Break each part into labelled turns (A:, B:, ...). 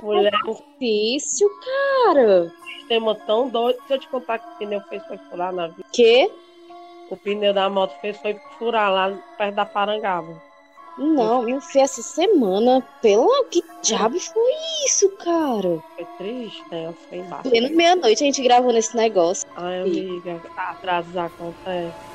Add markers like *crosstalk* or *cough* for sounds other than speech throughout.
A: Que Mulher... difícil, cara.
B: Sistema tão doido. Se eu te contar que o pneu fez foi furar na vida.
A: Que?
B: O pneu da moto fez foi furar lá perto da Parangaba.
A: Não, eu fui essa semana. Pelo que diabo foi isso, cara?
B: Foi triste, né? Foi embaixo.
A: Pleno meia-noite a gente gravou nesse negócio.
B: Ai, amiga, atrasos acontecem.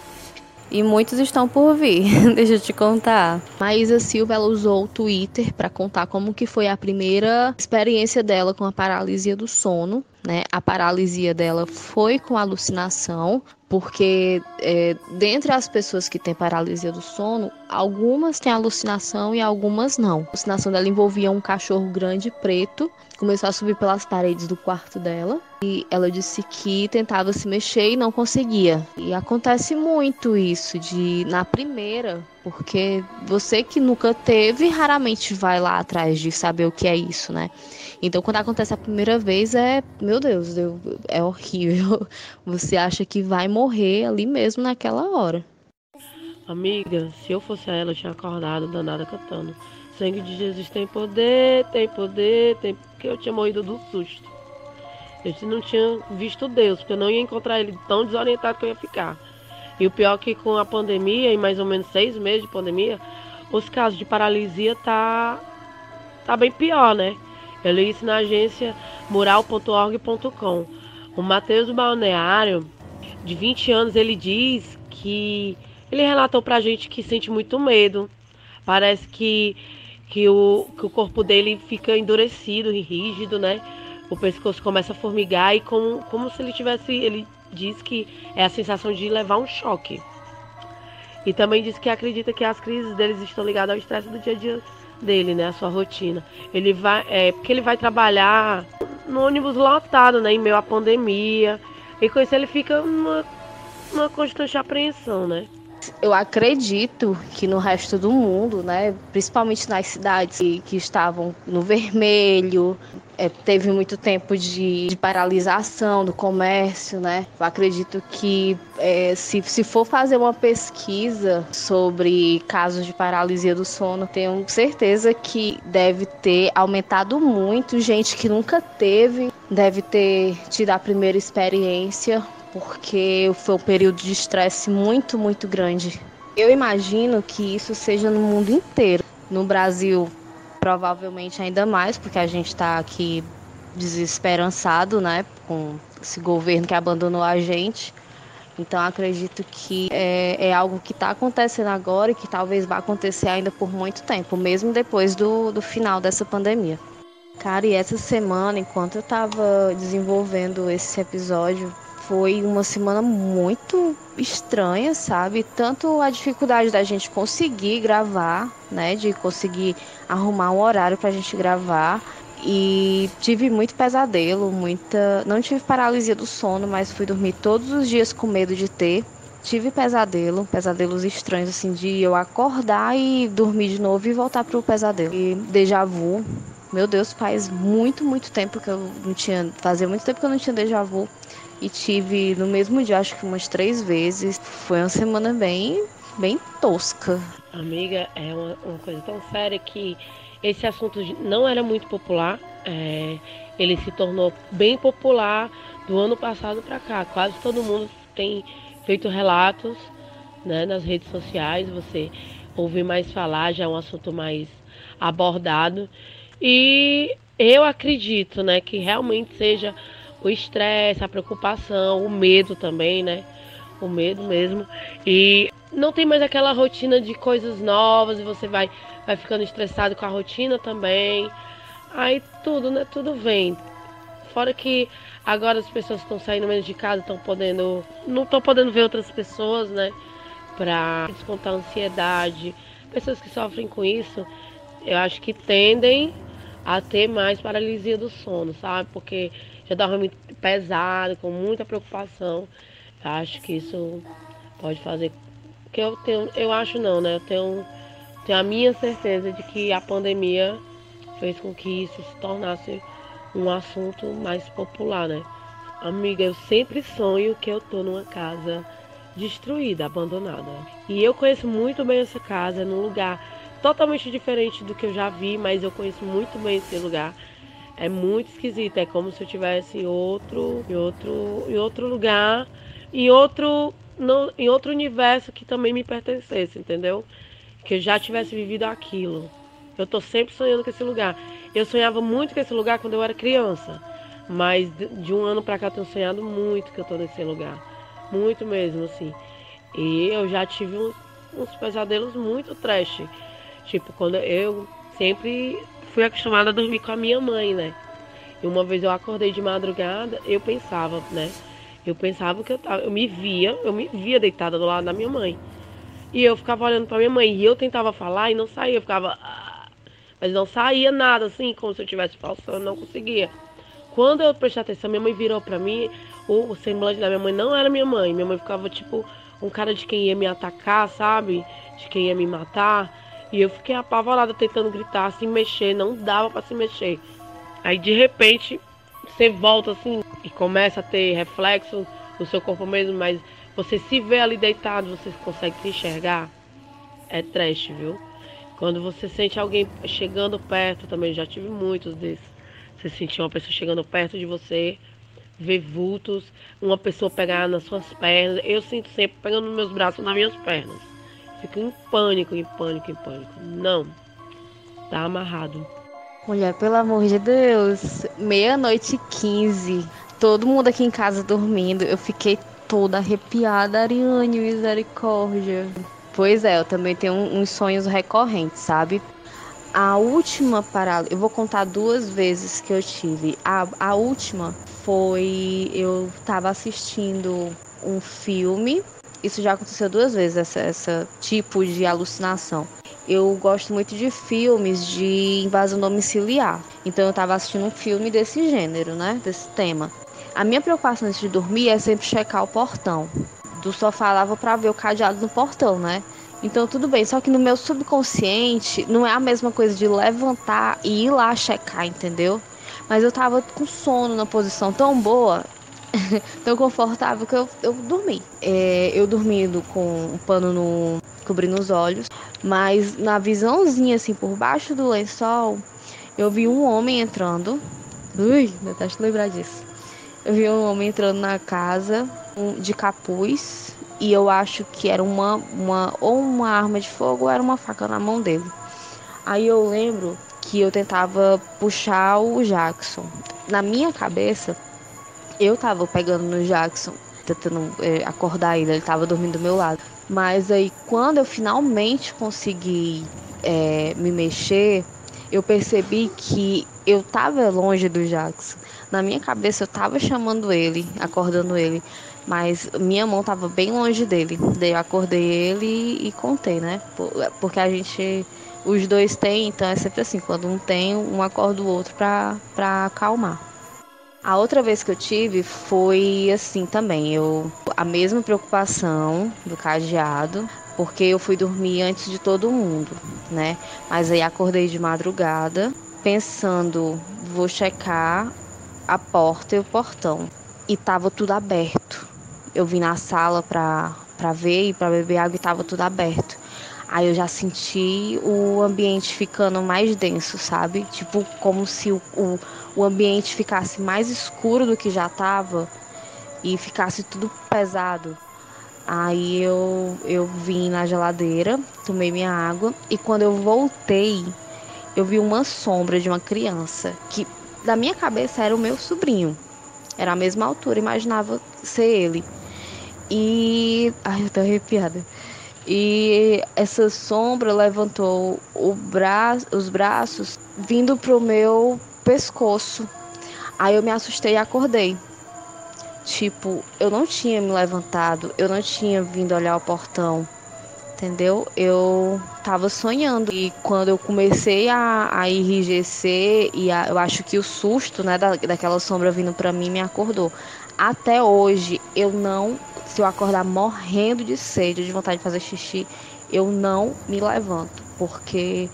C: E muitos estão por vir, *laughs* deixa eu te contar. Maísa Silva ela usou o Twitter para contar como que foi a primeira experiência dela com a paralisia do sono. Né? A paralisia dela foi com alucinação, porque é, dentre as pessoas que têm paralisia do sono, algumas têm alucinação e algumas não. A alucinação dela envolvia um cachorro grande preto, começou a subir pelas paredes do quarto dela e ela disse que tentava se mexer e não conseguia. E acontece muito isso de na primeira, porque você que nunca teve raramente vai lá atrás de saber o que é isso, né? Então, quando acontece a primeira vez, é, meu Deus, é horrível. *laughs* Você acha que vai morrer ali mesmo naquela hora.
B: Amiga, se eu fosse ela, eu tinha acordado danada cantando. Sangue de Jesus tem poder, tem poder, tem. Porque eu tinha morrido do susto. Eu não tinha visto Deus, porque eu não ia encontrar ele tão desorientado que eu ia ficar. E o pior é que com a pandemia, em mais ou menos seis meses de pandemia, os casos de paralisia tá, tá bem pior, né? Eu li isso na agência mural.org.com. O Matheus Balneário, de 20 anos, ele diz que ele relatou pra gente que sente muito medo. Parece que, que, o, que o corpo dele fica endurecido e rígido, né? O pescoço começa a formigar e como, como se ele tivesse. Ele diz que é a sensação de levar um choque. E também diz que acredita que as crises deles estão ligadas ao estresse do dia a dia dele, né? A sua rotina. Ele vai, é, porque ele vai trabalhar no ônibus lotado, né? Em meio à pandemia. E com isso ele fica numa, numa constante apreensão, né?
C: Eu acredito que no resto do mundo, né, principalmente nas cidades que, que estavam no vermelho, é, teve muito tempo de, de, paralisação do comércio, né? Eu acredito que é, se, se for fazer uma pesquisa sobre casos de paralisia do sono, tenho certeza que deve ter aumentado muito. Gente que nunca teve deve ter tido a primeira experiência porque foi um período de estresse muito, muito grande. Eu imagino que isso seja no mundo inteiro. No Brasil, provavelmente ainda mais, porque a gente está aqui desesperançado, né, com esse governo que abandonou a gente. Então acredito que é, é algo que está acontecendo agora e que talvez vá acontecer ainda por muito tempo, mesmo depois do, do final dessa pandemia. Cara, e essa semana, enquanto eu estava desenvolvendo esse episódio, foi uma semana muito estranha, sabe? Tanto a dificuldade da gente conseguir gravar, né? De conseguir arrumar um horário pra gente gravar. E tive muito pesadelo, muita. Não tive paralisia do sono, mas fui dormir todos os dias com medo de ter. Tive pesadelo, pesadelos estranhos, assim, de eu acordar e dormir de novo e voltar pro pesadelo. E déjà vu. Meu Deus, faz muito, muito tempo que eu não tinha. Fazia muito tempo que eu não tinha déjà vu e tive no mesmo dia, acho que umas três vezes. Foi uma semana bem, bem tosca.
B: Amiga, é uma, uma coisa tão séria que esse assunto não era muito popular. É, ele se tornou bem popular do ano passado para cá. Quase todo mundo tem feito relatos né, nas redes sociais. Você ouve mais falar, já é um assunto mais abordado. E eu acredito né, que realmente seja o estresse, a preocupação, o medo também, né? O medo mesmo. E não tem mais aquela rotina de coisas novas e você vai, vai ficando estressado com a rotina também. Aí tudo, né? Tudo vem. Fora que agora as pessoas estão saindo menos de casa, estão podendo. Não estão podendo ver outras pessoas, né? Pra descontar a ansiedade. Pessoas que sofrem com isso, eu acho que tendem a ter mais paralisia do sono, sabe? Porque já dorme muito pesado, com muita preocupação. Acho que isso pode fazer. Que eu tenho, eu acho não, né? Eu tenho, tenho a minha certeza de que a pandemia fez com que isso se tornasse um assunto mais popular, né? Amiga, eu sempre sonho que eu tô numa casa destruída, abandonada. E eu conheço muito bem essa casa, num lugar totalmente diferente do que eu já vi, mas eu conheço muito bem esse lugar. É muito esquisito, é como se eu tivesse outro, em outro, em outro lugar, em outro, no, em outro universo que também me pertencesse, entendeu? Que eu já tivesse vivido aquilo. Eu tô sempre sonhando com esse lugar. Eu sonhava muito com esse lugar quando eu era criança, mas de um ano para cá eu tenho sonhado muito que eu tô nesse lugar, muito mesmo assim. E eu já tive uns, uns pesadelos muito trash. Tipo, quando eu sempre fui acostumada a dormir com a minha mãe, né? E uma vez eu acordei de madrugada, eu pensava, né? Eu pensava que eu tava, eu me via, eu me via deitada do lado da minha mãe. E eu ficava olhando para minha mãe e eu tentava falar e não saía, eu ficava ah", mas não saía nada assim, como se eu estivesse falsando, não conseguia. Quando eu prestei atenção, minha mãe virou para mim, o semblante da minha mãe não era minha mãe, minha mãe ficava tipo um cara de quem ia me atacar, sabe? De quem ia me matar. E eu fiquei apavorada tentando gritar, se mexer, não dava para se mexer. Aí de repente você volta assim e começa a ter reflexo no seu corpo mesmo, mas você se vê ali deitado, você consegue se enxergar. É trash, viu? Quando você sente alguém chegando perto, também já tive muitos desses. Você sentir uma pessoa chegando perto de você, ver vultos, uma pessoa pegar nas suas pernas. Eu sinto sempre pegando nos meus braços, nas minhas pernas. Fico em pânico, em pânico, em pânico. Não. Tá amarrado.
C: Mulher, pelo amor de Deus. Meia-noite e quinze. Todo mundo aqui em casa dormindo. Eu fiquei toda arrepiada, Ariane, misericórdia. Pois é, eu também tenho uns sonhos recorrentes, sabe? A última parada, eu vou contar duas vezes que eu tive. A, a última foi eu tava assistindo um filme isso já aconteceu duas vezes, essa, essa tipo de alucinação. Eu gosto muito de filmes de invasão domiciliar. Então eu estava assistindo um filme desse gênero, né? Desse tema. A minha preocupação antes de dormir é sempre checar o portão. Do sofá lava para ver o cadeado no portão, né? Então tudo bem, só que no meu subconsciente não é a mesma coisa de levantar e ir lá checar, entendeu? Mas eu tava com sono na posição tão boa *laughs* tão confortável que eu, eu dormi. É, eu dormindo com um pano no, cobrindo os olhos, mas na visãozinha, assim, por baixo do lençol, eu vi um homem entrando. Ui, detesto lembrar disso. Eu vi um homem entrando na casa de capuz e eu acho que era uma, uma ou uma arma de fogo ou era uma faca na mão dele. Aí eu lembro que eu tentava puxar o Jackson. Na minha cabeça, eu tava pegando no Jackson, tentando é, acordar ele, ele tava dormindo do meu lado. Mas aí, quando eu finalmente consegui é, me mexer, eu percebi que eu tava longe do Jackson. Na minha cabeça, eu tava chamando ele, acordando ele, mas minha mão tava bem longe dele. Daí eu acordei ele e, contei, né? Porque a gente, os dois têm, então é sempre assim: quando um tem, um acorda o outro pra, pra acalmar. A outra vez que eu tive foi assim também, eu a mesma preocupação do cadeado, porque eu fui dormir antes de todo mundo, né? Mas aí acordei de madrugada, pensando, vou checar a porta e o portão. E tava tudo aberto. Eu vim na sala pra, pra ver e pra beber água e tava tudo aberto. Aí eu já senti o ambiente ficando mais denso, sabe? Tipo, como se o, o, o ambiente ficasse mais escuro do que já estava e ficasse tudo pesado. Aí eu, eu vim na geladeira, tomei minha água e quando eu voltei, eu vi uma sombra de uma criança que, da minha cabeça, era o meu sobrinho. Era a mesma altura, imaginava ser ele. E. Ai, eu tô arrepiada. E essa sombra levantou bra os braços vindo pro meu pescoço. Aí eu me assustei e acordei. Tipo, eu não tinha me levantado, eu não tinha vindo olhar o portão, entendeu? Eu tava sonhando. E quando eu comecei a, a enrijecer, e a, eu acho que o susto, né, da, daquela sombra vindo para mim me acordou. Até hoje, eu não se eu acordar morrendo de sede, de vontade de fazer xixi, eu não me levanto, porque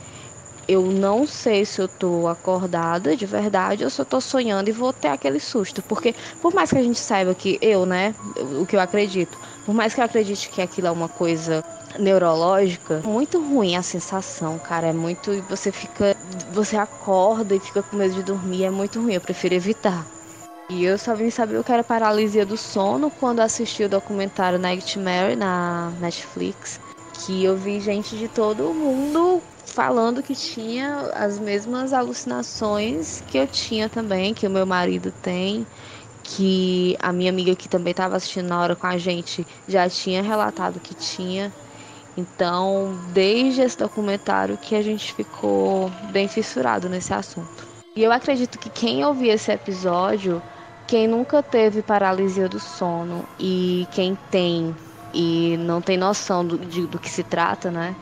C: eu não sei se eu tô acordada de verdade ou se eu tô sonhando e vou ter aquele susto. Porque por mais que a gente saiba que eu, né, o que eu acredito, por mais que eu acredite que aquilo é uma coisa neurológica, muito ruim a sensação, cara. É muito. Você fica. Você acorda e fica com medo de dormir. É muito ruim. Eu prefiro evitar. E eu só vim saber o que era paralisia do sono quando assisti o documentário Nightmare na Netflix. Que eu vi gente de todo mundo falando que tinha as mesmas alucinações que eu tinha também, que o meu marido tem, que a minha amiga que também estava assistindo na hora com a gente já tinha relatado que tinha. Então, desde esse documentário que a gente ficou bem fissurado nesse assunto. E eu acredito que quem ouvir esse episódio, quem nunca teve paralisia do sono e quem tem e não tem noção do, de, do que se trata, né?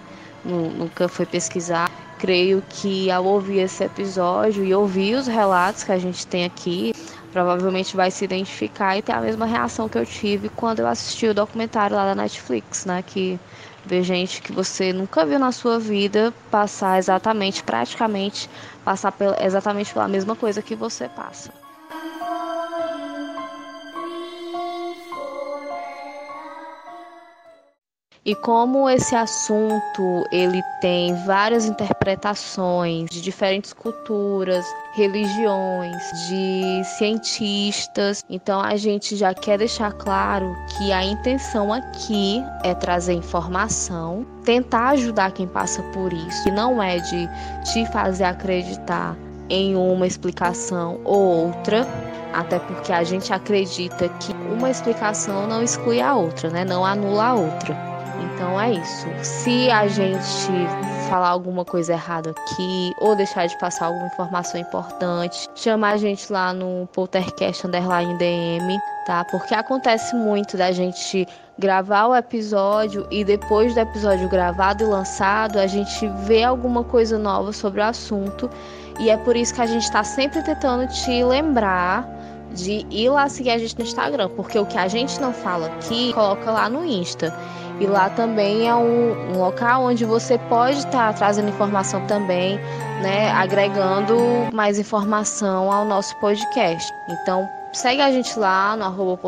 C: Nunca foi pesquisar. Creio que ao ouvir esse episódio e ouvir os relatos que a gente tem aqui, provavelmente vai se identificar e ter a mesma reação que eu tive quando eu assisti o documentário lá da Netflix, né? Que ver gente que você nunca viu na sua vida passar exatamente, praticamente, passar exatamente pela mesma coisa que você passa. E como esse assunto ele tem várias interpretações de diferentes culturas, religiões, de cientistas, então a gente já quer deixar claro que a intenção aqui é trazer informação, tentar ajudar quem passa por isso, e não é de te fazer acreditar em uma explicação ou outra, até porque a gente acredita que uma explicação não exclui a outra, né? Não anula a outra. Então é isso. Se a gente falar alguma coisa errada aqui ou deixar de passar alguma informação importante, chama a gente lá no Poltercast Underline DM, tá? Porque acontece muito da gente gravar o episódio e depois do episódio gravado e lançado, a gente vê alguma coisa nova sobre o assunto. E é por isso que a gente está sempre tentando te lembrar de ir lá seguir a gente no Instagram, porque o que a gente não fala aqui, coloca lá no Insta. E lá também é um, um local onde você pode estar tá trazendo informação também, né, agregando mais informação ao nosso podcast. Então, segue a gente lá no arroba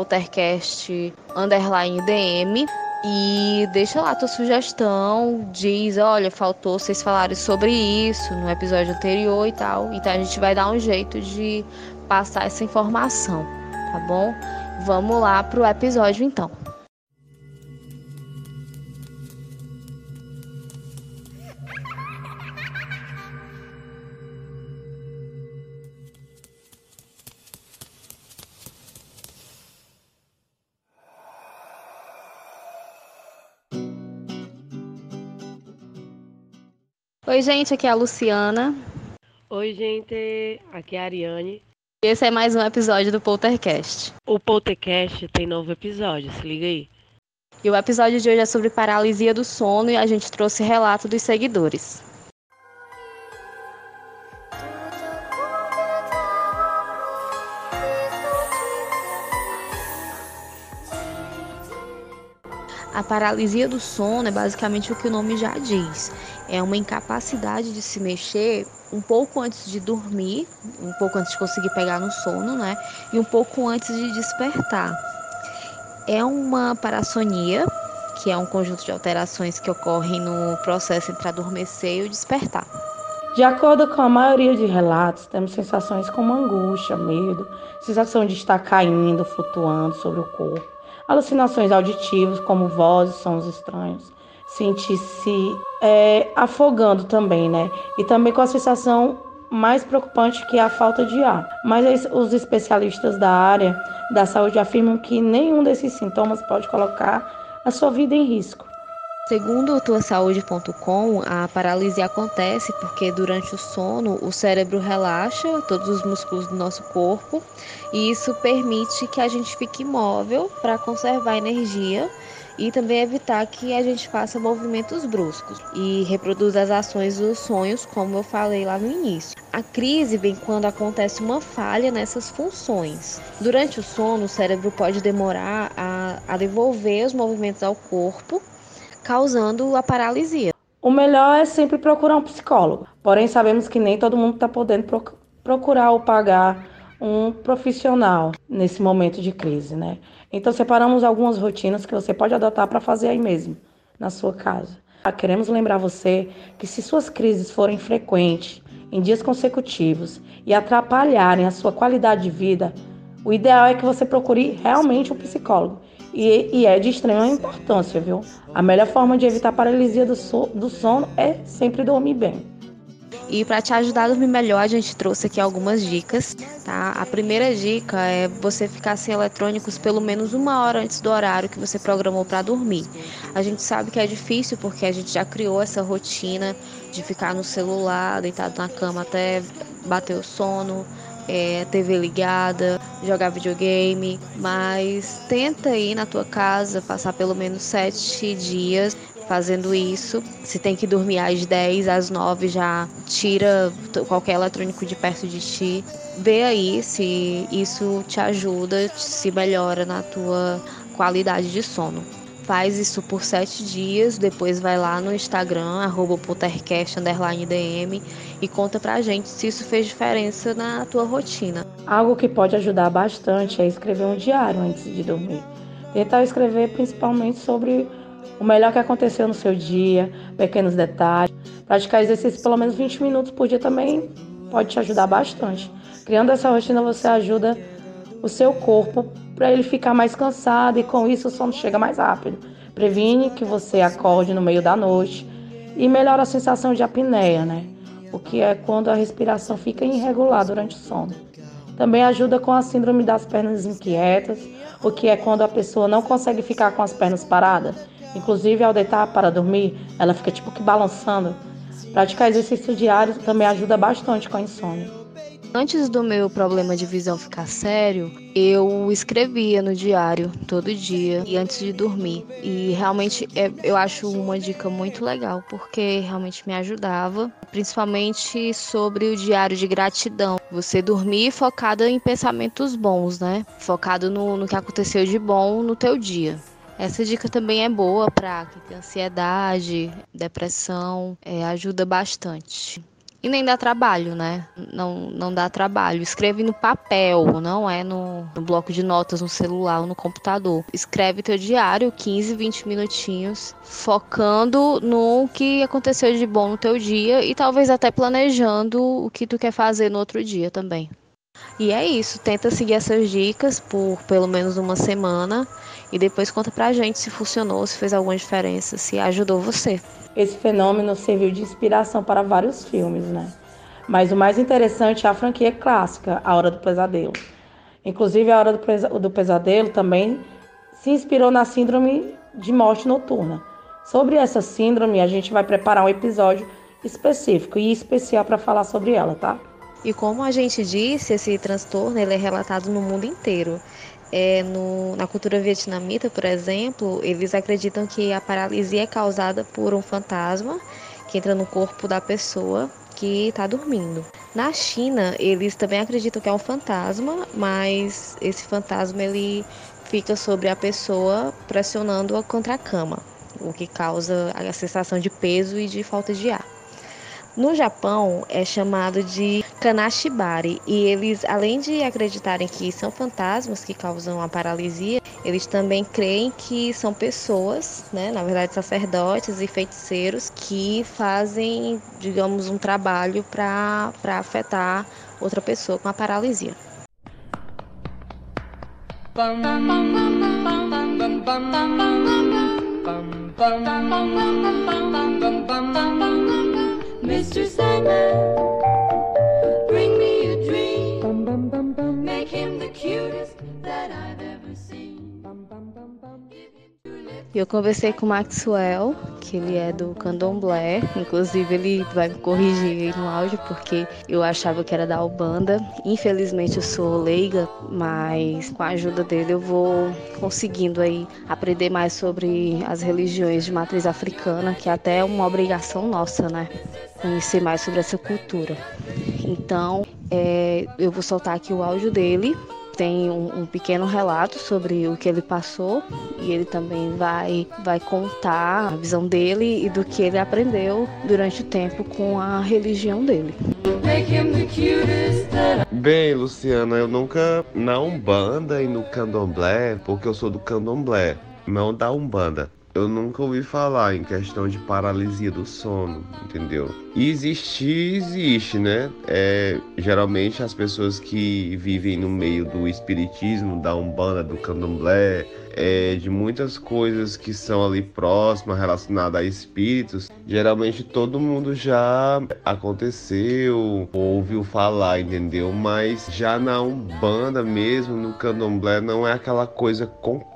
C: underline DM e deixa lá tua sugestão, diz, olha, faltou vocês falarem sobre isso no episódio anterior e tal. Então a gente vai dar um jeito de passar essa informação, tá bom? Vamos lá pro episódio então. Oi, gente, aqui é a Luciana.
B: Oi, gente, aqui é a Ariane.
C: Esse é mais um episódio do Poltercast.
B: O Poltercast tem novo episódio, se liga aí.
C: E o episódio de hoje é sobre paralisia do sono e a gente trouxe relato dos seguidores. A paralisia do sono é basicamente o que o nome já diz. É uma incapacidade de se mexer um pouco antes de dormir, um pouco antes de conseguir pegar no sono, né? E um pouco antes de despertar. É uma parassonia, que é um conjunto de alterações que ocorrem no processo entre adormecer e o despertar.
D: De acordo com a maioria de relatos, temos sensações como angústia, medo, sensação de estar caindo, flutuando sobre o corpo alucinações auditivas, como vozes, sons estranhos, sentir-se é, afogando também, né? E também com a sensação mais preocupante que é a falta de ar. Mas os especialistas da área da saúde afirmam que nenhum desses sintomas pode colocar a sua vida em risco.
C: Segundo tuasaude.com, a paralisia acontece porque durante o sono o cérebro relaxa todos os músculos do nosso corpo e isso permite que a gente fique imóvel para conservar energia e também evitar que a gente faça movimentos bruscos e reproduza as ações dos sonhos, como eu falei lá no início. A crise vem quando acontece uma falha nessas funções. Durante o sono, o cérebro pode demorar a, a devolver os movimentos ao corpo causando a paralisia.
D: O melhor é sempre procurar um psicólogo. Porém, sabemos que nem todo mundo está podendo procurar ou pagar um profissional nesse momento de crise, né? Então, separamos algumas rotinas que você pode adotar para fazer aí mesmo, na sua casa. Queremos lembrar você que se suas crises forem frequentes, em dias consecutivos e atrapalharem a sua qualidade de vida, o ideal é que você procure realmente um psicólogo. E, e é de extrema importância, viu? A melhor forma de evitar paralisia do, so, do sono é sempre dormir bem.
C: E para te ajudar a dormir melhor, a gente trouxe aqui algumas dicas, tá? A primeira dica é você ficar sem eletrônicos pelo menos uma hora antes do horário que você programou para dormir. A gente sabe que é difícil porque a gente já criou essa rotina de ficar no celular, deitado na cama até bater o sono, é, TV ligada, jogar videogame, mas tenta ir na tua casa, passar pelo menos sete dias fazendo isso. Se tem que dormir às 10, às 9 já tira qualquer eletrônico de perto de ti. Vê aí se isso te ajuda, se melhora na tua qualidade de sono. Faz isso por sete dias, depois vai lá no Instagram, arroba DM e conta pra gente se isso fez diferença na tua rotina.
D: Algo que pode ajudar bastante é escrever um diário antes de dormir. Tentar escrever principalmente sobre o melhor que aconteceu no seu dia, pequenos detalhes. Praticar exercício pelo menos 20 minutos por dia também pode te ajudar bastante. Criando essa rotina, você ajuda o seu corpo para ele ficar mais cansado e com isso o sono chega mais rápido. Previne que você acorde no meio da noite e melhora a sensação de apneia, né? O que é quando a respiração fica irregular durante o sono. Também ajuda com a síndrome das pernas inquietas, o que é quando a pessoa não consegue ficar com as pernas paradas Inclusive, ao deitar para dormir, ela fica tipo que balançando. Praticar exercício diário também ajuda bastante com a insônia.
C: Antes do meu problema de visão ficar sério, eu escrevia no diário todo dia e antes de dormir. E realmente é, eu acho uma dica muito legal, porque realmente me ajudava, principalmente sobre o diário de gratidão. Você dormir focada em pensamentos bons, né? Focado no, no que aconteceu de bom no teu dia. Essa dica também é boa para quem tem ansiedade, depressão, é, ajuda bastante. E nem dá trabalho, né? Não, não dá trabalho. Escreve no papel, não é no, no bloco de notas, no celular ou no computador. Escreve teu diário, 15, 20 minutinhos, focando no que aconteceu de bom no teu dia e talvez até planejando o que tu quer fazer no outro dia também. E é isso, tenta seguir essas dicas por pelo menos uma semana e depois conta pra gente se funcionou, se fez alguma diferença, se ajudou você.
D: Esse fenômeno serviu de inspiração para vários filmes, né? Mas o mais interessante é a franquia clássica, A Hora do Pesadelo. Inclusive, A Hora do Pesadelo também se inspirou na síndrome de morte noturna. Sobre essa síndrome, a gente vai preparar um episódio específico e especial para falar sobre ela, tá?
C: E como a gente disse, esse transtorno ele é relatado no mundo inteiro. É, no, na cultura vietnamita, por exemplo, eles acreditam que a paralisia é causada por um fantasma que entra no corpo da pessoa que está dormindo. Na China, eles também acreditam que é um fantasma, mas esse fantasma ele fica sobre a pessoa pressionando-a contra a cama, o que causa a sensação de peso e de falta de ar. No Japão é chamado de Kanashibari e eles, além de acreditarem que são fantasmas que causam a paralisia, eles também creem que são pessoas, né, na verdade sacerdotes e feiticeiros que fazem, digamos, um trabalho para afetar outra pessoa com a paralisia. Mr. Sandman, bring me a dream. Make him the cutest that I've ever seen. Eu conversei com o Maxwell, que ele é do Candomblé. Inclusive, ele vai me corrigir aí no áudio, porque eu achava que era da Albanda. Infelizmente, eu sou leiga, mas com a ajuda dele eu vou conseguindo aí aprender mais sobre as religiões de matriz africana, que é até uma obrigação nossa, né? Conhecer mais sobre essa cultura. Então, é, eu vou soltar aqui o áudio dele tem um, um, pequeno relato sobre o que ele passou e ele também vai, vai contar a visão dele e do que ele aprendeu durante o tempo com a religião dele.
E: Bem, Luciana, eu nunca na Umbanda e no Candomblé, porque eu sou do Candomblé, não da Umbanda. Eu nunca ouvi falar em questão de paralisia do sono, entendeu? E existir, existe, né? É, geralmente as pessoas que vivem no meio do espiritismo, da umbanda, do candomblé, é, de muitas coisas que são ali próximas relacionadas a espíritos, geralmente todo mundo já aconteceu, ouviu falar, entendeu? Mas já na Umbanda mesmo, no Candomblé, não é aquela coisa concreta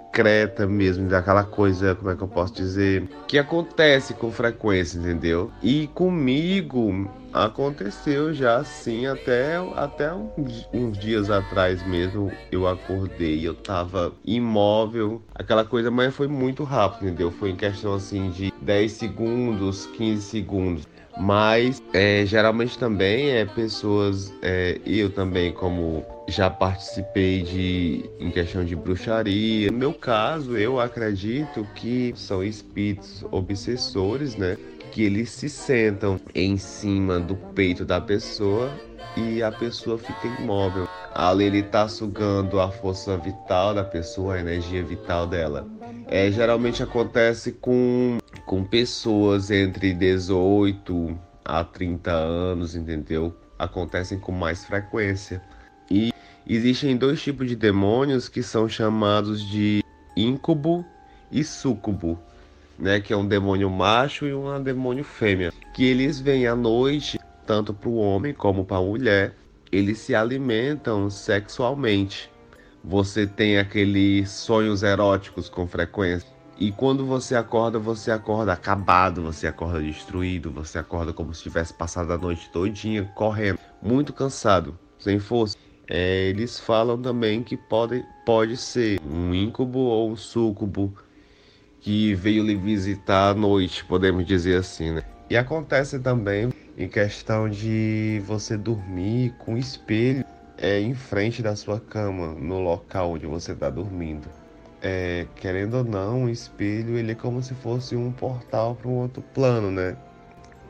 E: mesmo, daquela coisa, como é que eu posso dizer, que acontece com frequência, entendeu? E comigo aconteceu já assim, até, até uns, uns dias atrás mesmo, eu acordei, eu tava imóvel, aquela coisa, mas foi muito rápido, entendeu? Foi em questão assim de 10 segundos, 15 segundos. Mas é, geralmente também é pessoas, é, eu também como já participei de em questão de bruxaria. No meu caso, eu acredito que são espíritos obsessores, né? Que eles se sentam em cima do peito da pessoa e a pessoa fica imóvel. Ali ele está sugando a força vital da pessoa, a energia vital dela. É, geralmente acontece com, com pessoas entre 18 a 30 anos, entendeu? Acontecem com mais frequência. E existem dois tipos de demônios que são chamados de íncubus e súcubo, né? Que é um demônio macho e um demônio fêmea. Que eles vêm à noite, tanto para o homem como para a mulher. Eles se alimentam sexualmente. Você tem aqueles sonhos eróticos com frequência. E quando você acorda, você acorda acabado, você acorda destruído, você acorda como se tivesse passado a noite todinha correndo, muito cansado, sem força. É, eles falam também que pode, pode ser um íncubus ou um súcubo que veio lhe visitar à noite, podemos dizer assim, né? E acontece também em questão de você dormir com espelho é, em frente da sua cama, no local onde você está dormindo. É, querendo ou não, o espelho ele é como se fosse um portal para um outro plano, né?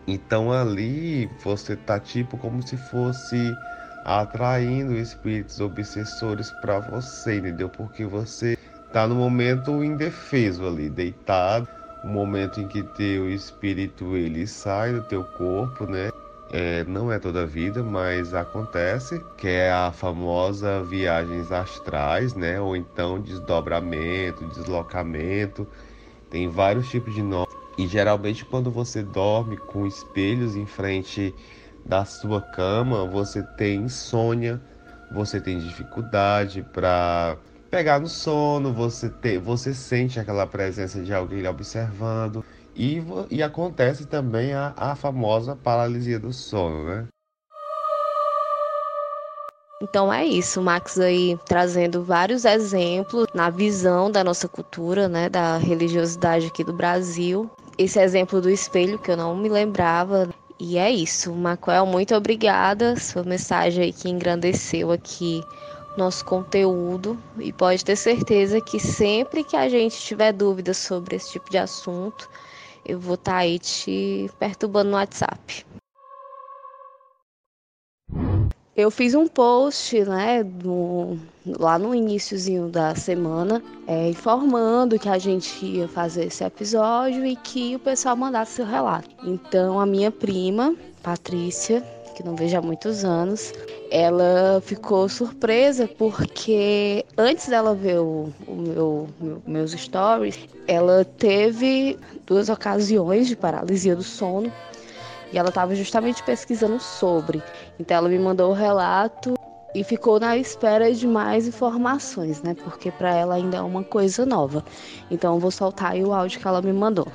E: Então ali você tá tipo como se fosse atraindo espíritos obsessores para você, entendeu? Porque você tá no momento indefeso ali, deitado, o momento em que teu espírito ele sai do teu corpo, né? É, não é toda a vida, mas acontece, que é a famosa viagens astrais, né? Ou então desdobramento, deslocamento. Tem vários tipos de nomes. E geralmente quando você dorme com espelhos em frente da sua cama, você tem insônia, você tem dificuldade para pegar no sono, você, te, você sente aquela presença de alguém observando. E, e acontece também a, a famosa paralisia do sono, né?
C: Então é isso, Max aí trazendo vários exemplos na visão da nossa cultura, né, da religiosidade aqui do Brasil. Esse exemplo do espelho que eu não me lembrava. E é isso, Macoel, muito obrigada. Sua mensagem aí que engrandeceu aqui nosso conteúdo e pode ter certeza que sempre que a gente tiver dúvidas sobre esse tipo de assunto, eu vou estar tá aí te perturbando no WhatsApp. Eu fiz um post, né, lá no iníciozinho da semana, é, informando que a gente ia fazer esse episódio e que o pessoal mandasse seu relato. Então, a minha prima, Patrícia, que não vejo há muitos anos, ela ficou surpresa porque antes dela ver o, o meu, meu, meus stories, ela teve duas ocasiões de paralisia do sono e ela estava justamente pesquisando sobre. Então ela me mandou o relato e ficou na espera de mais informações, né? Porque para ela ainda é uma coisa nova. Então vou soltar aí o áudio que ela me mandou.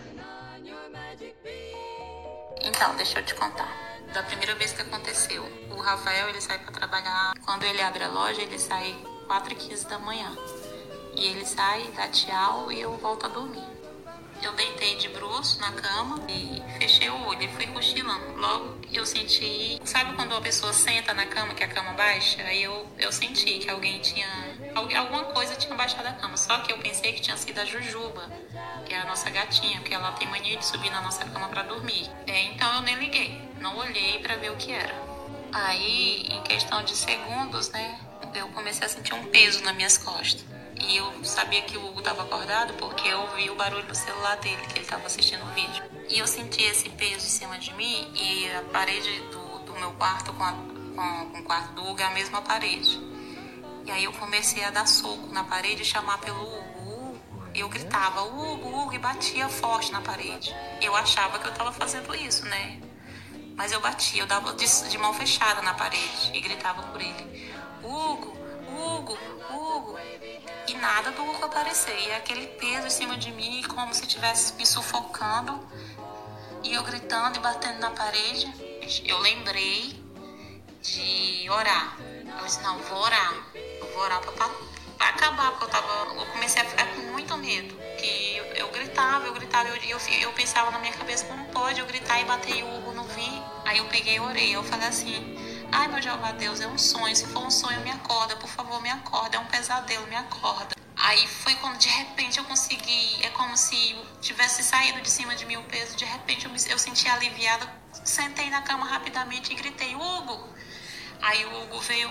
F: Então, deixa eu te contar. Da primeira vez que aconteceu, o Rafael ele sai para trabalhar. Quando ele abre a loja, ele sai 4 e 15 da manhã. E ele sai, dá tchau e eu volto a dormir. Eu deitei de bruço na cama e fechei o olho e fui cochilando. Logo eu senti, sabe quando a pessoa senta na cama que a cama baixa? Aí eu, eu senti que alguém tinha, alguma coisa tinha baixado a cama. Só que eu pensei que tinha sido a Jujuba, que é a nossa gatinha, porque ela tem mania de subir na nossa cama para dormir. É, então eu nem liguei, não olhei para ver o que era. Aí, em questão de segundos, né? eu comecei a sentir um peso nas minhas costas. E eu sabia que o Hugo estava acordado porque eu ouvi o barulho do celular dele, que ele estava assistindo o vídeo. E eu senti esse peso em cima de mim e a parede do, do meu quarto com, a, com, com o quarto do Hugo é a mesma parede. E aí eu comecei a dar soco na parede e chamar pelo Hugo. Eu gritava Hugo, Hugo e batia forte na parede. Eu achava que eu estava fazendo isso, né? Mas eu batia, eu dava de, de mão fechada na parede e gritava por ele. Hugo, Hugo, Hugo. E nada do Hugo aparecer. E aquele peso em cima de mim, como se estivesse me sufocando. E eu gritando e batendo na parede. Eu lembrei de orar. Eu disse, não, vou orar. Eu vou orar pra, pra acabar, porque eu tava. Eu comecei a ficar com muito medo. Que eu, eu gritava, eu gritava, eu, eu, eu pensava na minha cabeça, como pode eu gritar e bater o Hugo não vi. Aí eu peguei e orei. Eu falei assim, ai meu Jeová Deus, é um sonho. Se for um sonho, me acorda, por favor, me acorda. É um pesadelo, me acorda. Aí foi quando de repente eu consegui, é como se tivesse saído de cima de mim o peso. De repente eu, me, eu senti aliviada, sentei na cama rapidamente e gritei, Hugo. Aí o Hugo veio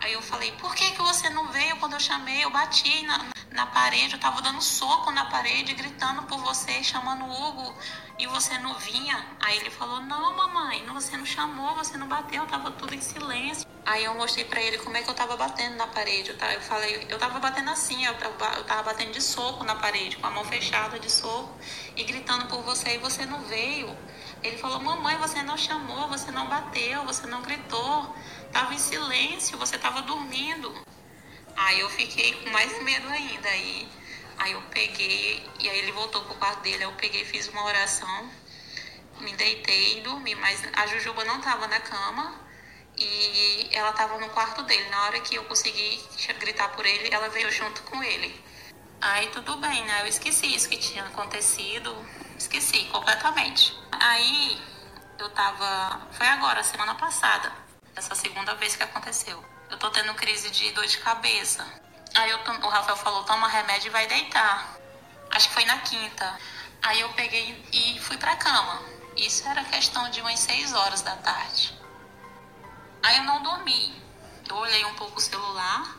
F: Aí eu falei, por que, que você não veio quando eu chamei? Eu bati na, na parede, eu tava dando soco na parede, gritando por você, chamando o Hugo, e você não vinha. Aí ele falou, não, mamãe, você não chamou, você não bateu, tava tudo em silêncio. Aí eu mostrei pra ele como é que eu tava batendo na parede. Tava, eu falei, eu tava batendo assim, eu, eu tava batendo de soco na parede, com a mão fechada de soco, e gritando por você, e você não veio. Ele falou, mamãe, você não chamou, você não bateu, você não gritou. Tava em silêncio, você tava dormindo. Aí eu fiquei com mais medo ainda. Aí, aí eu peguei, e aí ele voltou pro quarto dele, aí eu peguei fiz uma oração, me deitei e dormi. Mas a Jujuba não tava na cama e ela tava no quarto dele. Na hora que eu consegui gritar por ele, ela veio junto com ele. Aí tudo bem, né? Eu esqueci isso que tinha acontecido. Esqueci completamente. Aí eu tava. Foi agora, semana passada essa segunda vez que aconteceu. Eu tô tendo crise de dor de cabeça. Aí eu, o Rafael falou: toma remédio e vai deitar. Acho que foi na quinta. Aí eu peguei e fui pra cama. Isso era questão de umas 6 horas da tarde. Aí eu não dormi. Eu olhei um pouco o celular.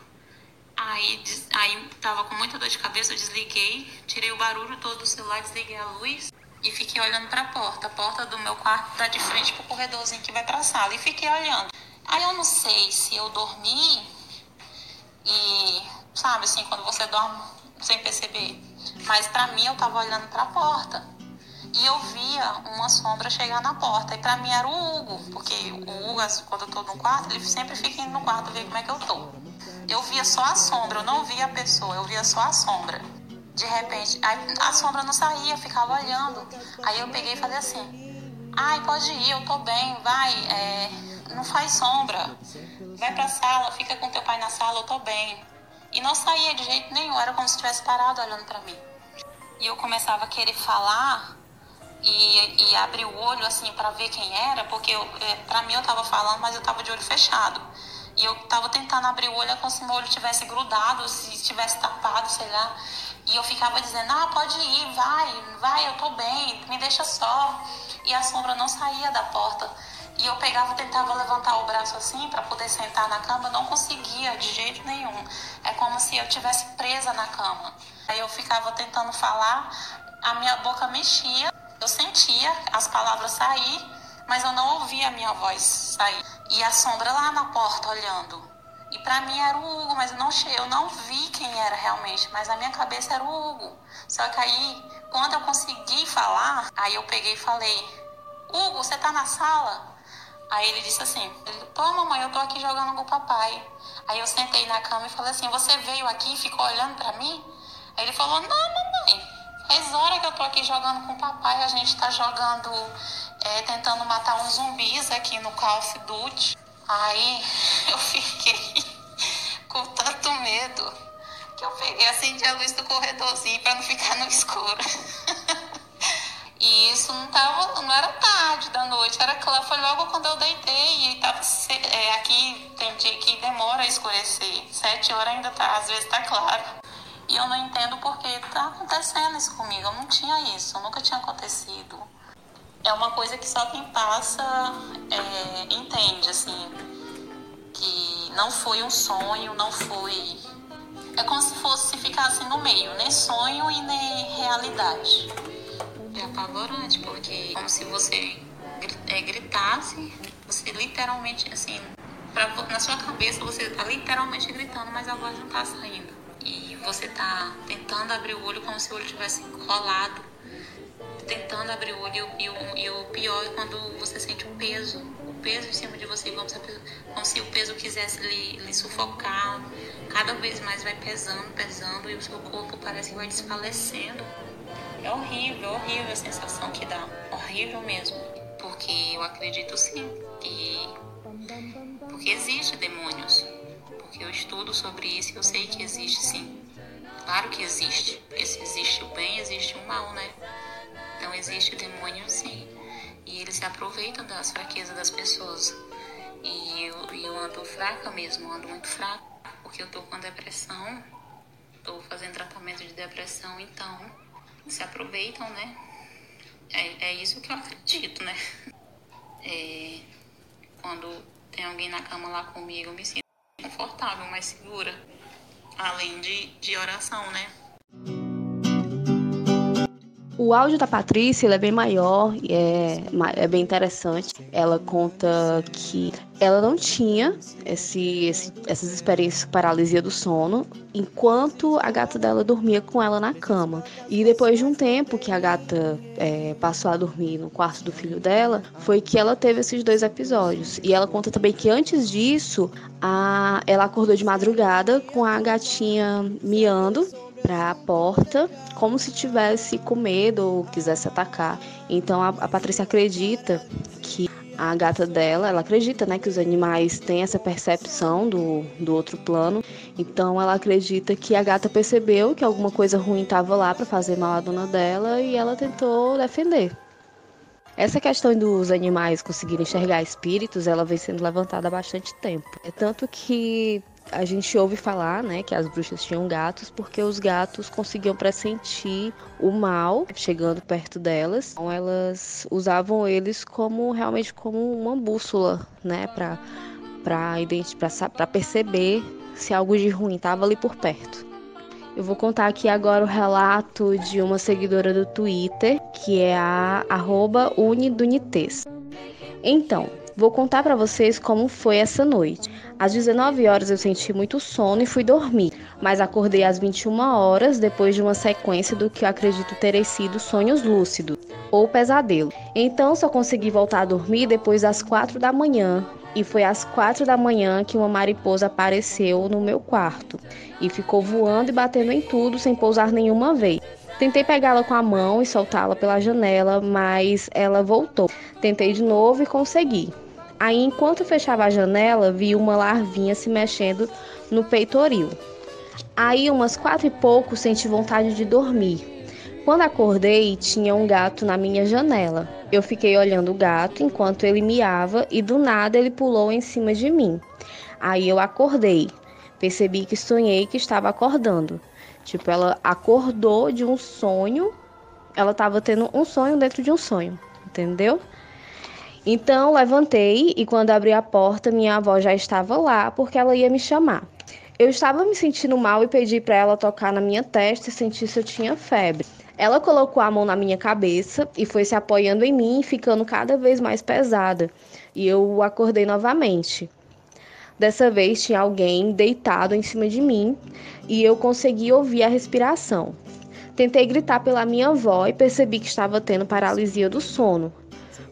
F: Aí, aí tava com muita dor de cabeça, eu desliguei, tirei o barulho todo do celular, desliguei a luz e fiquei olhando para a porta. A porta do meu quarto tá de frente pro corredorzinho que vai pra sala. E fiquei olhando. Aí eu não sei se eu dormi e, sabe assim, quando você dorme sem perceber. Mas para mim eu tava olhando para a porta e eu via uma sombra chegar na porta. E para mim era o Hugo, porque o Hugo, quando eu tô no quarto, ele sempre fica indo no quarto ver como é que eu tô. Eu via só a sombra, eu não via a pessoa, eu via só a sombra. De repente, a sombra não saía, ficava olhando. Aí eu peguei e falei assim: ai, pode ir, eu tô bem, vai. É, não faz sombra. Vai pra sala, fica com teu pai na sala, eu tô bem. E não saía de jeito nenhum, era como se estivesse parado olhando para mim. E eu começava a querer falar e, e abrir o olho assim para ver quem era, porque é, para mim eu tava falando, mas eu tava de olho fechado. E eu tava tentando abrir o olho é como se meu olho tivesse grudado, se estivesse tapado, sei lá. E eu ficava dizendo: "Ah, pode ir, vai, vai, eu tô bem, me deixa só". E a sombra não saía da porta. E eu pegava, tentava levantar o braço assim para poder sentar na cama, não conseguia de jeito nenhum. É como se eu tivesse presa na cama. Aí eu ficava tentando falar, a minha boca mexia, eu sentia as palavras sair, mas eu não ouvia a minha voz sair. E a sombra lá na porta olhando. E para mim era o Hugo, mas eu não, eu não vi quem era realmente, mas na minha cabeça era o Hugo. Só que aí, quando eu consegui falar, aí eu peguei e falei: Hugo, você tá na sala? Aí ele disse assim: Pô, mamãe, eu tô aqui jogando com o papai. Aí eu sentei na cama e falei assim: Você veio aqui e ficou olhando para mim? Aí ele falou: Não, mamãe, faz hora que eu tô aqui jogando com o papai. A gente tá jogando, é, tentando matar uns zumbis aqui no Call of Duty. Aí eu fiquei *laughs* com tanto medo que eu peguei, acendi a luz do corredorzinho para não ficar no escuro. *laughs* E isso não tava, não era tarde da noite, era claro, foi logo quando eu deitei e tava é, aqui tem dia que demora a escurecer. Sete horas ainda tá, às vezes tá claro. E eu não entendo por que tá acontecendo isso comigo. Eu não tinha isso, nunca tinha acontecido. É uma coisa que só quem passa é, entende, assim, que não foi um sonho, não foi. É como se fosse ficar assim no meio, nem sonho e nem realidade. É apavorante, porque como se você é, gritasse, você literalmente, assim, pra, na sua cabeça você tá literalmente gritando, mas a voz não tá saindo. E você tá tentando abrir o olho como se o olho tivesse colado, tentando abrir o olho e o, e o pior é quando você sente o peso, o peso em cima de você, como se, como se o peso quisesse lhe, lhe sufocar. Cada vez mais vai pesando, pesando e o seu corpo parece que vai desfalecendo. É horrível, horrível a sensação que dá. Horrível mesmo. Porque eu acredito sim que. Porque existe demônios. Porque eu estudo sobre isso e eu sei que existe sim. Claro que existe. Porque se existe o bem, existe o mal, né? Então existe demônio sim. E eles se aproveitam das fraquezas das pessoas. E eu, eu ando fraca mesmo, ando muito fraca. Porque eu tô com depressão. Tô fazendo tratamento de depressão, então se aproveitam, né? É, é isso que eu acredito, né? É, quando tem alguém na cama lá comigo, eu me sinto confortável, mais segura. Além de, de oração, né?
C: O áudio da Patrícia é bem maior e é, é bem interessante. Ela conta que ela não tinha esse, esse, essas experiências de paralisia do sono enquanto a gata dela dormia com ela na cama. E depois de um tempo que a gata é, passou a dormir no quarto do filho dela, foi que ela teve esses dois episódios. E ela conta também que antes disso, a, ela acordou de madrugada com a gatinha miando para a porta, como se tivesse com medo ou quisesse atacar. Então a, a Patrícia acredita que a gata dela, ela acredita, né, que os animais têm essa percepção do, do outro plano. Então ela acredita que a gata percebeu que alguma coisa ruim estava lá para fazer mal à dona dela e ela tentou defender. Essa questão dos animais conseguirem enxergar espíritos, ela vem sendo levantada há bastante tempo. É tanto que a gente ouve falar, né, que as bruxas tinham gatos porque os gatos conseguiam pressentir o mal chegando perto delas. Então elas usavam eles como realmente como uma bússola, né, para para perceber se algo de ruim estava ali por perto. Eu vou contar aqui agora o relato de uma seguidora do Twitter, que é a Unidunites. Então, Vou contar para vocês como foi essa noite. Às 19 horas eu senti muito sono e fui dormir, mas acordei às 21 horas depois de uma sequência do que eu acredito terem sido sonhos lúcidos ou pesadelo. Então só consegui voltar a dormir depois das 4 da manhã. E foi às 4 da manhã que uma mariposa apareceu no meu quarto e ficou voando e batendo em tudo sem pousar nenhuma vez. Tentei pegá-la com a mão e soltá-la pela janela, mas ela voltou. Tentei de novo e consegui. Aí, enquanto fechava a janela, vi uma larvinha se mexendo no peitoril. Aí, umas quatro e pouco, senti vontade de dormir. Quando acordei, tinha um gato na minha janela. Eu fiquei olhando o gato enquanto ele miava e do nada ele pulou em cima de mim. Aí eu acordei. Percebi que sonhei que estava acordando. Tipo, ela acordou de um sonho, ela estava tendo um sonho dentro de um sonho, entendeu? Então levantei e quando abri a porta, minha avó já estava lá porque ela ia me chamar. Eu estava me sentindo mal e pedi para ela tocar na minha testa e sentir se eu tinha febre. Ela colocou a mão na minha cabeça e foi se apoiando em mim, ficando cada vez mais pesada. E eu acordei novamente. Dessa vez tinha alguém deitado em cima de mim e eu consegui ouvir a respiração. Tentei gritar pela minha avó e percebi que estava tendo paralisia do sono.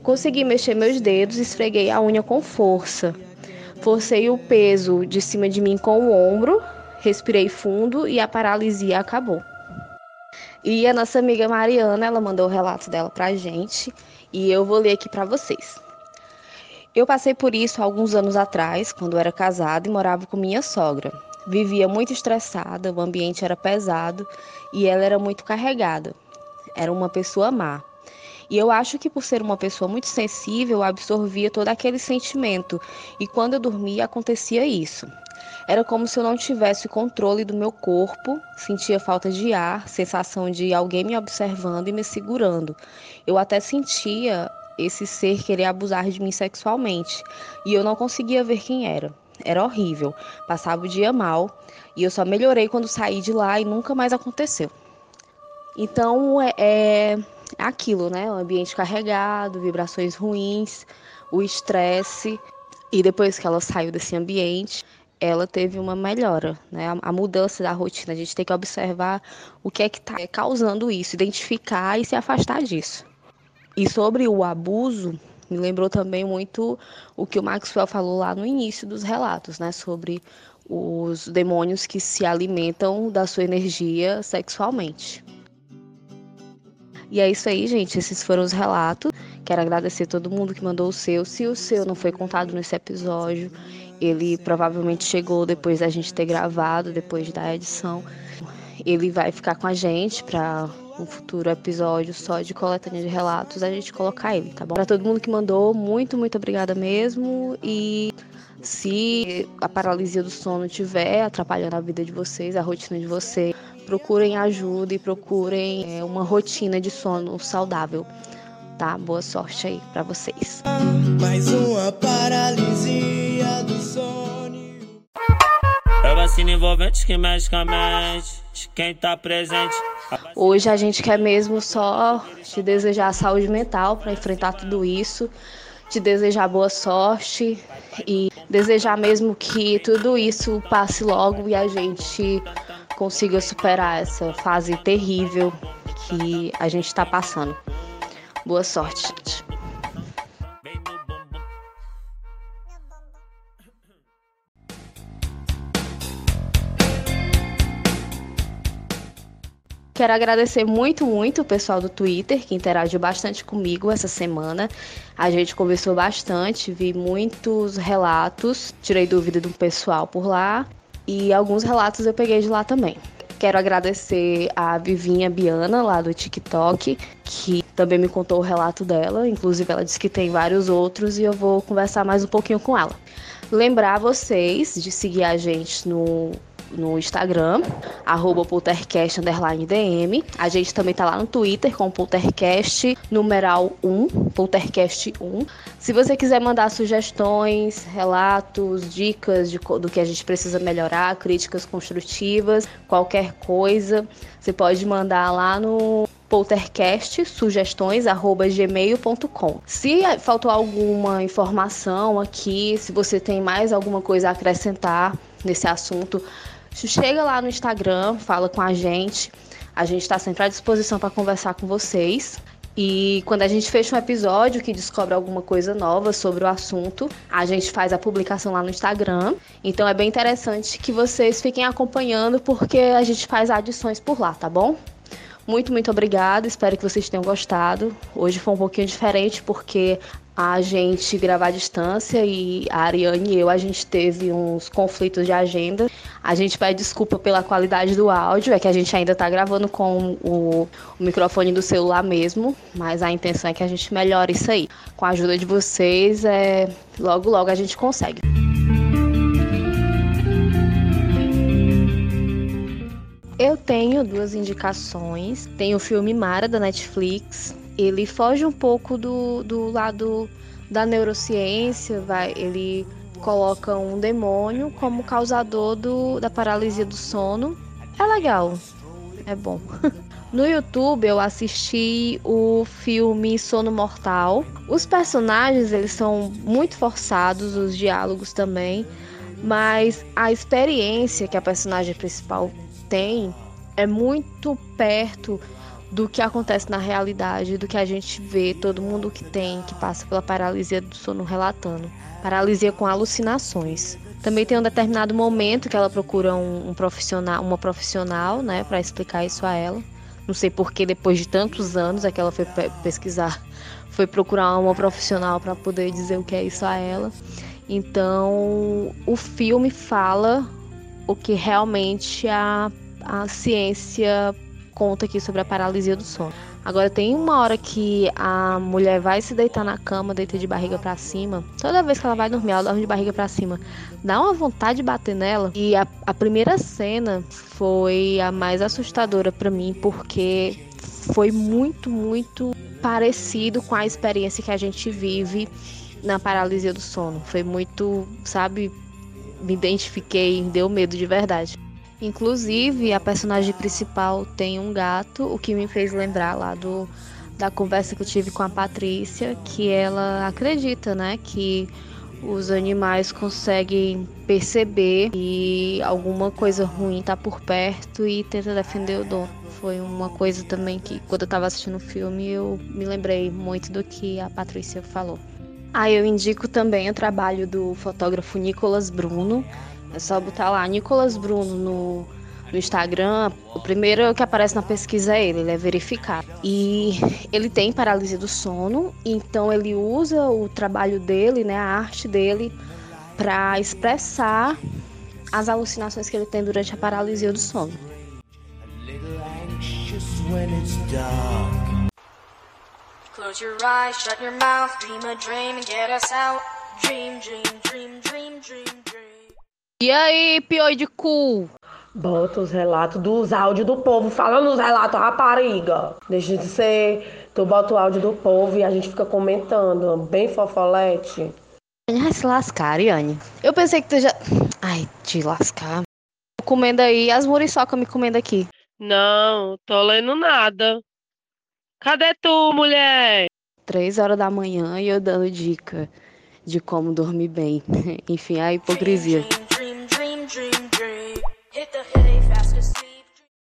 C: Consegui mexer meus dedos e esfreguei a unha com força. Forcei o peso de cima de mim com o ombro, respirei fundo e a paralisia acabou. E a nossa amiga Mariana, ela mandou o relato dela pra gente e eu vou ler aqui para vocês. Eu passei por isso alguns anos atrás, quando era casada e morava com minha sogra. Vivia muito estressada, o ambiente era pesado e ela era muito carregada. Era uma pessoa má. E eu acho que por ser uma pessoa muito sensível, eu absorvia todo aquele sentimento. E quando eu dormia, acontecia isso. Era como se eu não tivesse controle do meu corpo, sentia falta de ar, sensação de alguém me observando e me segurando. Eu até sentia esse ser querer abusar de mim sexualmente e eu não conseguia ver quem era. era horrível. Passava o dia mal e eu só melhorei quando saí de lá e nunca mais aconteceu. Então é, é aquilo, né? O ambiente carregado, vibrações ruins, o estresse. E depois que ela saiu desse ambiente, ela teve uma melhora, né? A, mudança da rotina. A gente tem que observar o que é que está causando isso, identificar e se afastar disso. E sobre o abuso, me lembrou também muito o que o Maxwell falou lá no início dos relatos, né? Sobre os demônios que se alimentam da sua energia sexualmente. E é isso aí, gente. Esses foram os relatos. Quero agradecer a todo mundo que mandou o seu. Se o seu não foi contado nesse episódio, ele provavelmente chegou depois da gente ter gravado, depois da edição. Ele vai ficar com a gente para um futuro episódio só de coletânea de relatos, a gente colocar ele, tá bom? Para todo mundo que mandou, muito, muito obrigada mesmo. E se a paralisia do sono estiver atrapalhando a vida de vocês, a rotina de vocês, procurem ajuda e procurem é, uma rotina de sono saudável. Tá? Boa sorte aí para vocês. Mais uma paralisia do sono. É vacina envolvente que mexe com a mente. Quem tá presente. Hoje a gente quer mesmo só te desejar saúde mental para enfrentar tudo isso, te desejar boa sorte e desejar mesmo que tudo isso passe logo e a gente consiga superar essa fase terrível que a gente está passando. Boa sorte, gente. Quero agradecer muito, muito o pessoal do Twitter que interagiu bastante comigo essa semana. A gente conversou bastante, vi muitos relatos, tirei dúvida do pessoal por lá e alguns relatos eu peguei de lá também. Quero agradecer a Vivinha Biana, lá do TikTok, que também me contou o relato dela. Inclusive, ela disse que tem vários outros e eu vou conversar mais um pouquinho com ela. Lembrar vocês de seguir a gente no no Instagram, arroba poltercast_dm. A gente também tá lá no Twitter com poltercast numeral 1, poltercast 1. Se você quiser mandar sugestões, relatos, dicas de, do que a gente precisa melhorar, críticas construtivas, qualquer coisa, você pode mandar lá no poltercast sugestões gmail.com. Se faltou alguma informação aqui, se você tem mais alguma coisa a acrescentar nesse assunto, chega lá no Instagram, fala com a gente. A gente está sempre à disposição para conversar com vocês. E quando a gente fecha um episódio que descobre alguma coisa nova sobre o assunto, a gente faz a publicação lá no Instagram. Então é bem interessante que vocês fiquem acompanhando, porque a gente faz adições por lá, tá bom? Muito, muito obrigada. Espero que vocês tenham gostado. Hoje foi um pouquinho diferente porque a gente gravar à distância e a Ariane e eu, a gente teve uns conflitos de agenda. A gente pede desculpa pela qualidade do áudio, é que a gente ainda está gravando com o, o, microfone do celular mesmo, mas a intenção é que a gente melhore isso aí. Com a ajuda de vocês, é, logo logo a gente consegue. Eu tenho duas indicações. Tem o filme Mara da Netflix, ele foge um pouco do, do lado da neurociência, vai, ele coloca um demônio como causador do, da paralisia do sono. É legal, é bom. *laughs* No YouTube eu assisti o filme Sono Mortal. Os personagens eles são muito forçados, os diálogos também, mas a experiência que a personagem principal tem é muito perto do que acontece na realidade, do que a gente vê, todo mundo que tem, que passa pela paralisia do sono relatando. Paralisia com alucinações. Também tem um determinado momento que ela procura um, um profissional, uma profissional, né, para explicar isso a ela. Não sei porque depois de tantos anos é que ela foi pesquisar, *laughs* foi procurar uma profissional para poder dizer o que é isso a ela. Então, o filme fala o que realmente a, a ciência conta aqui sobre a paralisia do sono. Agora tem uma hora que a mulher vai se deitar na cama, deita de barriga para cima. Toda vez que ela vai dormir, ela dorme de barriga para cima. Dá uma vontade de bater nela. E a, a primeira cena foi a mais assustadora para mim, porque foi muito, muito parecido com a experiência que a gente vive na paralisia do sono. Foi muito, sabe, me identifiquei, deu medo de verdade. Inclusive, a personagem principal tem um gato, o que me fez lembrar lá do da conversa que eu tive com a Patrícia, que ela acredita, né, que os animais conseguem perceber que alguma coisa ruim está por perto e tenta defender o dono. Foi uma coisa também que, quando eu estava assistindo o filme, eu me lembrei muito do que a Patrícia falou. Ah, eu indico também o trabalho do fotógrafo Nicolas Bruno. É só botar lá Nicolas Bruno no no Instagram, o primeiro que aparece na pesquisa é ele, ele é verificado. E ele tem paralisia do sono, então ele usa o trabalho dele, né, a arte dele, para expressar as alucinações que ele tem durante a paralisia do sono. Close your eyes, shut your mouth, dream a dream get us out. Dream, dream, dream, dream, dream. E aí, pioi de cu?
D: Bota os relatos dos áudios do povo, falando os relatos, rapariga. Deixa de ser. Tu bota o áudio do povo e a gente fica comentando, bem fofolete.
C: Ai, se lascar, Ariane. Eu pensei que tu já. Ai, te lascar. Comendo aí, as muriçoca me comendo aqui.
B: Não, tô lendo nada. Cadê tu, mulher?
C: Três horas da manhã e eu dando dica de como dormir bem. *laughs* Enfim, a hipocrisia. dream, dream. Hit the, hit